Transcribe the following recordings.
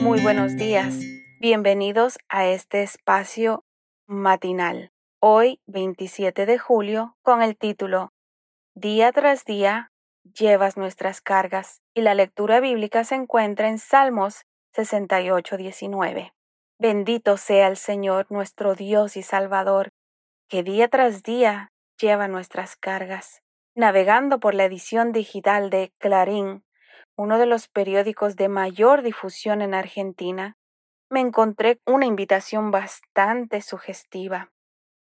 Muy buenos días. Bienvenidos a este espacio matinal. Hoy, 27 de julio, con el título Día tras día llevas nuestras cargas y la lectura bíblica se encuentra en Salmos 68, 19. Bendito sea el Señor nuestro Dios y Salvador, que día tras día lleva nuestras cargas. Navegando por la edición digital de Clarín, uno de los periódicos de mayor difusión en Argentina, me encontré una invitación bastante sugestiva.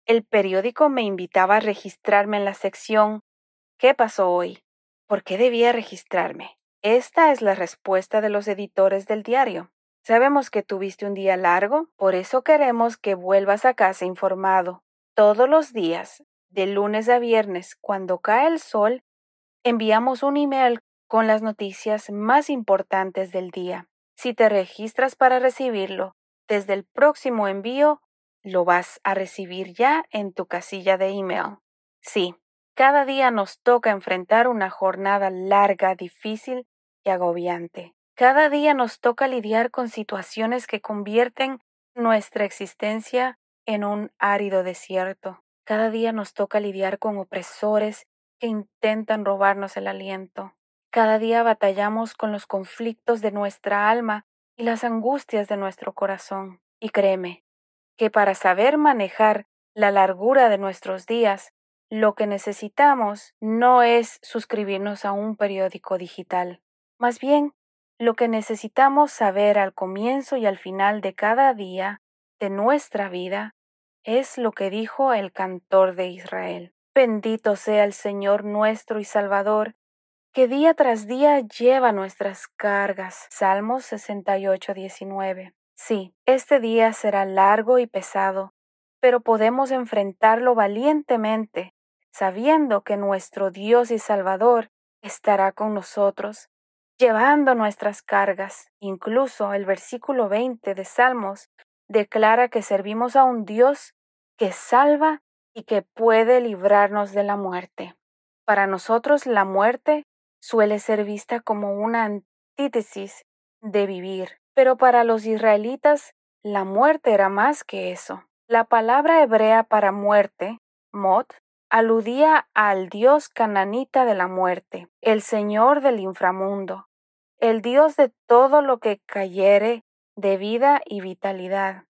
El periódico me invitaba a registrarme en la sección ¿Qué pasó hoy? ¿Por qué debía registrarme? Esta es la respuesta de los editores del diario. Sabemos que tuviste un día largo, por eso queremos que vuelvas a casa informado. Todos los días, de lunes a viernes, cuando cae el sol, enviamos un email con las noticias más importantes del día. Si te registras para recibirlo, desde el próximo envío lo vas a recibir ya en tu casilla de email. Sí, cada día nos toca enfrentar una jornada larga, difícil y agobiante. Cada día nos toca lidiar con situaciones que convierten nuestra existencia en un árido desierto. Cada día nos toca lidiar con opresores que intentan robarnos el aliento. Cada día batallamos con los conflictos de nuestra alma y las angustias de nuestro corazón. Y créeme, que para saber manejar la largura de nuestros días, lo que necesitamos no es suscribirnos a un periódico digital. Más bien, lo que necesitamos saber al comienzo y al final de cada día de nuestra vida es lo que dijo el cantor de Israel. Bendito sea el Señor nuestro y Salvador, que día tras día lleva nuestras cargas. Salmos 68, 19. Sí, este día será largo y pesado, pero podemos enfrentarlo valientemente, sabiendo que nuestro Dios y Salvador estará con nosotros llevando nuestras cargas. Incluso el versículo 20 de Salmos declara que servimos a un Dios que salva y que puede librarnos de la muerte. Para nosotros la muerte suele ser vista como una antítesis de vivir, pero para los israelitas la muerte era más que eso. La palabra hebrea para muerte, mot, aludía al dios cananita de la muerte, el señor del inframundo, el dios de todo lo que cayere de vida y vitalidad.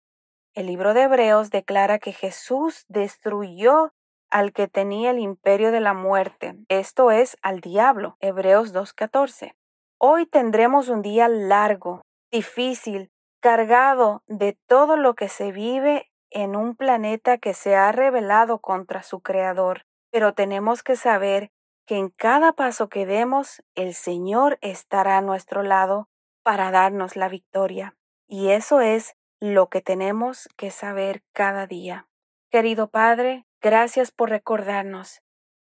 El libro de Hebreos declara que Jesús destruyó al que tenía el imperio de la muerte, esto es, al diablo. Hebreos 2.14. Hoy tendremos un día largo, difícil, cargado de todo lo que se vive en un planeta que se ha rebelado contra su Creador, pero tenemos que saber que en cada paso que demos el Señor estará a nuestro lado para darnos la victoria. Y eso es lo que tenemos que saber cada día. Querido Padre, gracias por recordarnos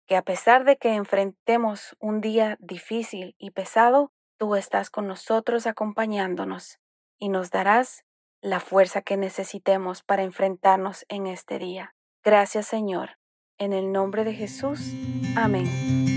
que a pesar de que enfrentemos un día difícil y pesado, tú estás con nosotros acompañándonos y nos darás la fuerza que necesitemos para enfrentarnos en este día. Gracias Señor. En el nombre de Jesús. Amén.